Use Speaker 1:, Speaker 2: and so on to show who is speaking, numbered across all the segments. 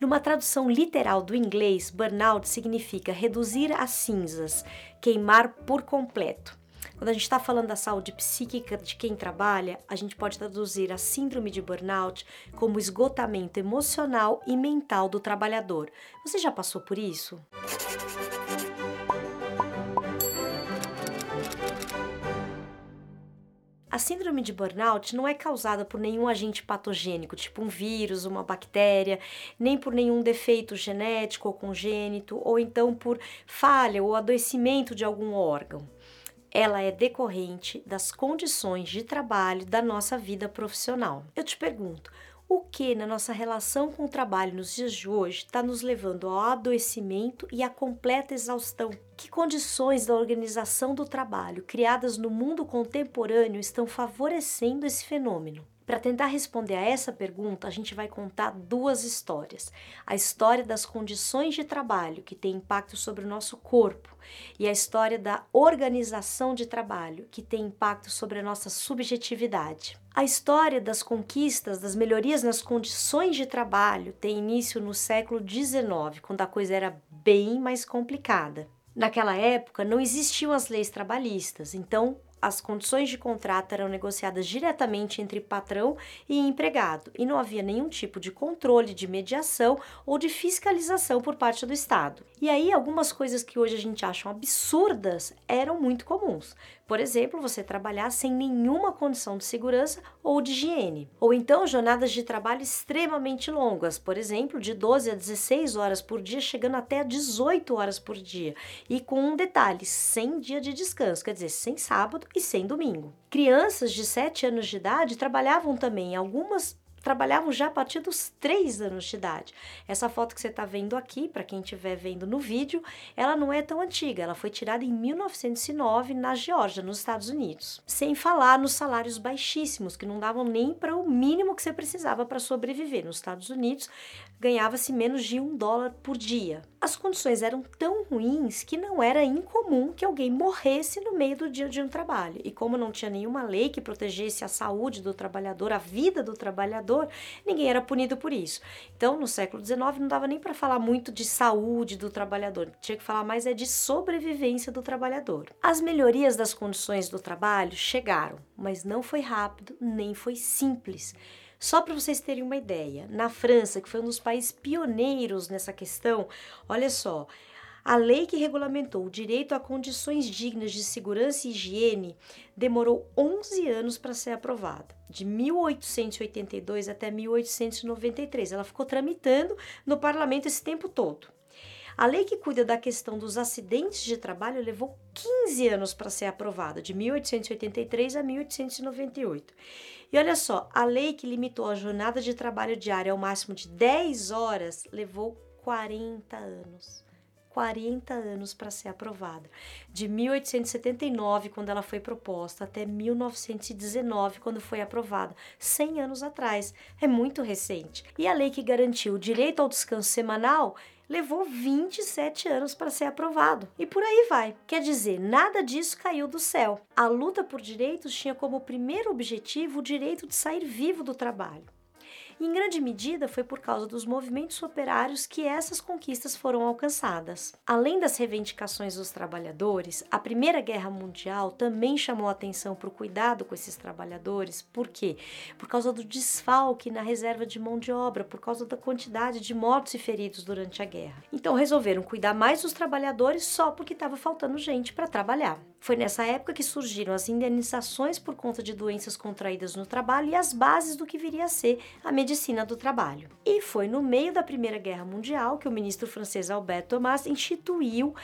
Speaker 1: Numa tradução literal do inglês, burnout significa reduzir a cinzas, queimar por completo. Quando a gente está falando da saúde psíquica de quem trabalha, a gente pode traduzir a síndrome de burnout como esgotamento emocional e mental do trabalhador. Você já passou por isso? A síndrome de burnout não é causada por nenhum agente patogênico, tipo um vírus, uma bactéria, nem por nenhum defeito genético ou congênito, ou então por falha ou adoecimento de algum órgão. Ela é decorrente das condições de trabalho da nossa vida profissional. Eu te pergunto, o que na nossa relação com o trabalho nos dias de hoje está nos levando ao adoecimento e à completa exaustão? Que condições da organização do trabalho criadas no mundo contemporâneo estão favorecendo esse fenômeno? Para tentar responder a essa pergunta, a gente vai contar duas histórias. A história das condições de trabalho, que tem impacto sobre o nosso corpo, e a história da organização de trabalho, que tem impacto sobre a nossa subjetividade. A história das conquistas, das melhorias nas condições de trabalho tem início no século XIX, quando a coisa era bem mais complicada. Naquela época não existiam as leis trabalhistas, então as condições de contrato eram negociadas diretamente entre patrão e empregado e não havia nenhum tipo de controle, de mediação ou de fiscalização por parte do Estado. E aí, algumas coisas que hoje a gente acha absurdas eram muito comuns. Por exemplo, você trabalhar sem nenhuma condição de segurança ou de higiene. Ou então, jornadas de trabalho extremamente longas, por exemplo, de 12 a 16 horas por dia, chegando até a 18 horas por dia. E com um detalhe: sem dia de descanso, quer dizer, sem sábado e sem domingo. Crianças de 7 anos de idade trabalhavam também, algumas trabalhavam já a partir dos 3 anos de idade. Essa foto que você está vendo aqui, para quem estiver vendo no vídeo, ela não é tão antiga, ela foi tirada em 1909 na Geórgia, nos Estados Unidos. Sem falar nos salários baixíssimos, que não davam nem para o mínimo que você precisava para sobreviver. Nos Estados Unidos, ganhava-se menos de um dólar por dia. As condições eram tão ruins que não era incomum que alguém morresse no meio do dia de um trabalho. E como não tinha nenhuma lei que protegesse a saúde do trabalhador, a vida do trabalhador, ninguém era punido por isso. Então, no século XIX, não dava nem para falar muito de saúde do trabalhador, tinha que falar mais é de sobrevivência do trabalhador. As melhorias das condições do trabalho chegaram, mas não foi rápido nem foi simples. Só para vocês terem uma ideia, na França, que foi um dos países pioneiros nessa questão, olha só, a lei que regulamentou o direito a condições dignas de segurança e higiene demorou 11 anos para ser aprovada, de 1882 até 1893. Ela ficou tramitando no parlamento esse tempo todo. A lei que cuida da questão dos acidentes de trabalho levou 15 anos para ser aprovada, de 1883 a 1898. E olha só, a lei que limitou a jornada de trabalho diária ao máximo de 10 horas levou 40 anos. 40 anos para ser aprovada. De 1879, quando ela foi proposta, até 1919, quando foi aprovada. 100 anos atrás. É muito recente. E a lei que garantiu o direito ao descanso semanal levou 27 anos para ser aprovado. E por aí vai. Quer dizer, nada disso caiu do céu. A luta por direitos tinha como primeiro objetivo o direito de sair vivo do trabalho. E em grande medida foi por causa dos movimentos operários que essas conquistas foram alcançadas. Além das reivindicações dos trabalhadores, a Primeira Guerra Mundial também chamou atenção para o cuidado com esses trabalhadores. Por quê? Por causa do desfalque na reserva de mão de obra, por causa da quantidade de mortos e feridos durante a guerra. Então resolveram cuidar mais dos trabalhadores só porque estava faltando gente para trabalhar. Foi nessa época que surgiram as indenizações por conta de doenças contraídas no trabalho e as bases do que viria a ser a medicina do trabalho. E foi no meio da Primeira Guerra Mundial que o ministro francês Albert Thomas instituiu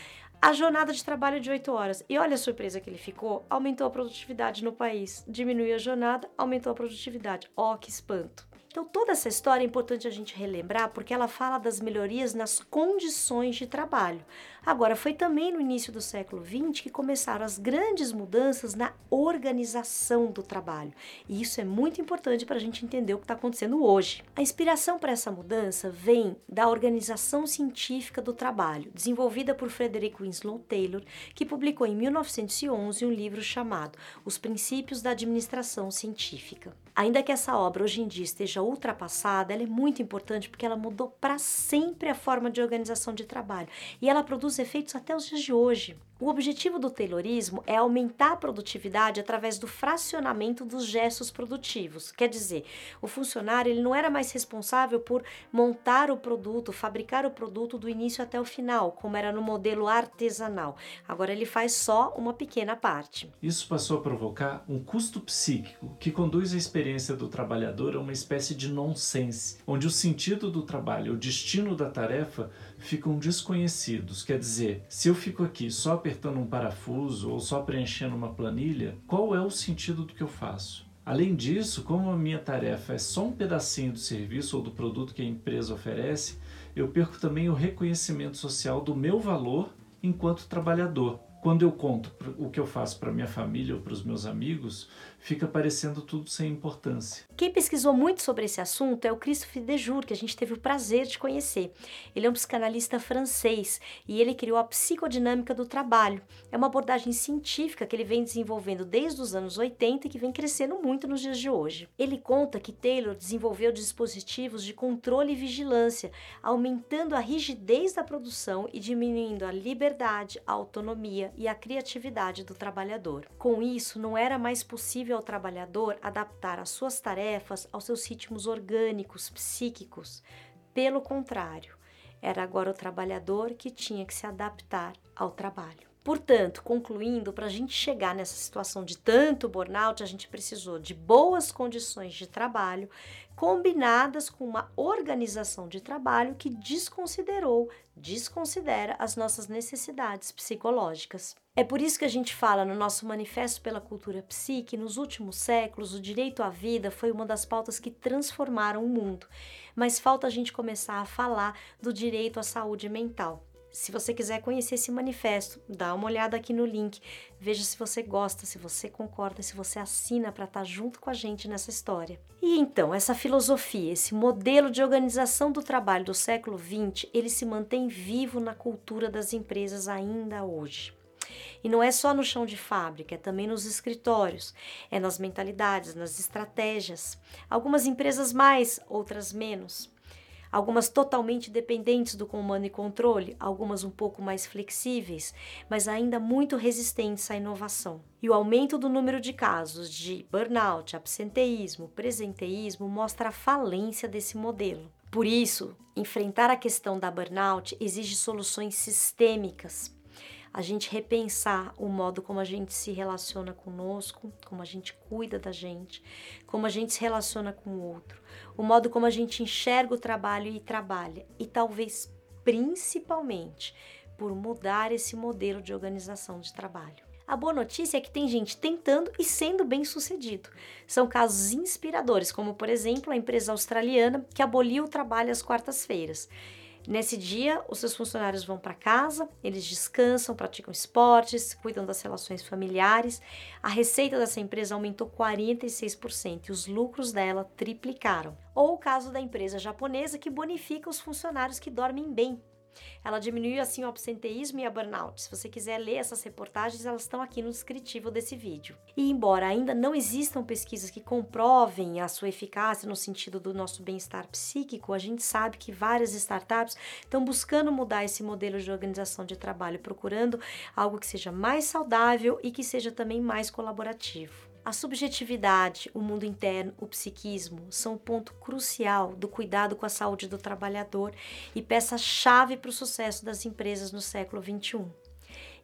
Speaker 1: a jornada de trabalho de 8 horas. E olha a surpresa que ele ficou: aumentou a produtividade no país. Diminuiu a jornada, aumentou a produtividade. Ó, oh, que espanto! Então, toda essa história é importante a gente relembrar porque ela fala das melhorias nas condições de trabalho. Agora, foi também no início do século XX que começaram as grandes mudanças na organização do trabalho. E isso é muito importante para a gente entender o que está acontecendo hoje. A inspiração para essa mudança vem da organização científica do trabalho, desenvolvida por Frederick Winslow Taylor, que publicou em 1911 um livro chamado Os Princípios da Administração Científica. Ainda que essa obra hoje em dia esteja ultrapassada, ela é muito importante porque ela mudou para sempre a forma de organização de trabalho e ela produz efeitos até os dias de hoje. O objetivo do Taylorismo é aumentar a produtividade através do fracionamento dos gestos produtivos. Quer dizer, o funcionário ele não era mais responsável por montar o produto, fabricar o produto do início até o final, como era no modelo artesanal. Agora ele faz só uma pequena parte.
Speaker 2: Isso passou a provocar um custo psíquico que conduz a experiência do trabalhador a uma espécie de nonsense, onde o sentido do trabalho, o destino da tarefa ficam desconhecidos. Quer dizer, se eu fico aqui só apertando um parafuso ou só preenchendo uma planilha, qual é o sentido do que eu faço? Além disso, como a minha tarefa é só um pedacinho do serviço ou do produto que a empresa oferece, eu perco também o reconhecimento social do meu valor enquanto trabalhador. Quando eu conto o que eu faço para minha família ou para os meus amigos, fica parecendo tudo sem importância.
Speaker 1: Quem pesquisou muito sobre esse assunto é o Christophe Dejour, que a gente teve o prazer de conhecer. Ele é um psicanalista francês e ele criou a psicodinâmica do trabalho. É uma abordagem científica que ele vem desenvolvendo desde os anos 80 e que vem crescendo muito nos dias de hoje. Ele conta que Taylor desenvolveu dispositivos de controle e vigilância, aumentando a rigidez da produção e diminuindo a liberdade, a autonomia e a criatividade do trabalhador. Com isso, não era mais possível ao trabalhador adaptar as suas tarefas aos seus ritmos orgânicos, psíquicos. Pelo contrário, era agora o trabalhador que tinha que se adaptar ao trabalho. Portanto, concluindo, para a gente chegar nessa situação de tanto burnout, a gente precisou de boas condições de trabalho, combinadas com uma organização de trabalho que desconsiderou, desconsidera as nossas necessidades psicológicas. É por isso que a gente fala no nosso Manifesto pela Cultura Psique, nos últimos séculos, o direito à vida foi uma das pautas que transformaram o mundo. Mas falta a gente começar a falar do direito à saúde mental. Se você quiser conhecer esse manifesto, dá uma olhada aqui no link, veja se você gosta, se você concorda, se você assina para estar tá junto com a gente nessa história. E então, essa filosofia, esse modelo de organização do trabalho do século XX, ele se mantém vivo na cultura das empresas ainda hoje. E não é só no chão de fábrica, é também nos escritórios, é nas mentalidades, nas estratégias. Algumas empresas mais, outras menos algumas totalmente dependentes do comando e controle, algumas um pouco mais flexíveis, mas ainda muito resistentes à inovação. E o aumento do número de casos de burnout, absenteísmo, presenteísmo mostra a falência desse modelo. Por isso, enfrentar a questão da burnout exige soluções sistêmicas a gente repensar o modo como a gente se relaciona conosco, como a gente cuida da gente, como a gente se relaciona com o outro, o modo como a gente enxerga o trabalho e trabalha, e talvez principalmente por mudar esse modelo de organização de trabalho. A boa notícia é que tem gente tentando e sendo bem sucedido. São casos inspiradores, como por exemplo a empresa australiana que aboliu o trabalho às quartas-feiras. Nesse dia, os seus funcionários vão para casa, eles descansam, praticam esportes, cuidam das relações familiares. A receita dessa empresa aumentou 46% e os lucros dela triplicaram. Ou o caso da empresa japonesa que bonifica os funcionários que dormem bem, ela diminuiu assim o absenteísmo e a burnout. Se você quiser ler essas reportagens, elas estão aqui no descritivo desse vídeo. E embora ainda não existam pesquisas que comprovem a sua eficácia no sentido do nosso bem-estar psíquico, a gente sabe que várias startups estão buscando mudar esse modelo de organização de trabalho, procurando algo que seja mais saudável e que seja também mais colaborativo. A subjetividade, o mundo interno, o psiquismo são um ponto crucial do cuidado com a saúde do trabalhador e peça-chave para o sucesso das empresas no século XXI.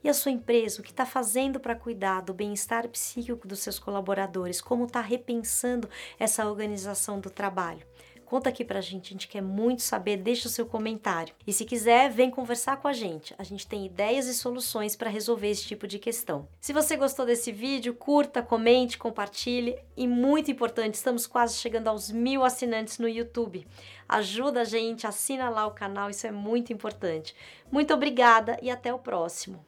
Speaker 1: E a sua empresa, o que está fazendo para cuidar do bem-estar psíquico dos seus colaboradores? Como está repensando essa organização do trabalho? Conta aqui pra gente, a gente quer muito saber, deixa o seu comentário. E se quiser, vem conversar com a gente. A gente tem ideias e soluções para resolver esse tipo de questão. Se você gostou desse vídeo, curta, comente, compartilhe. E muito importante, estamos quase chegando aos mil assinantes no YouTube. Ajuda a gente, assina lá o canal, isso é muito importante. Muito obrigada e até o próximo.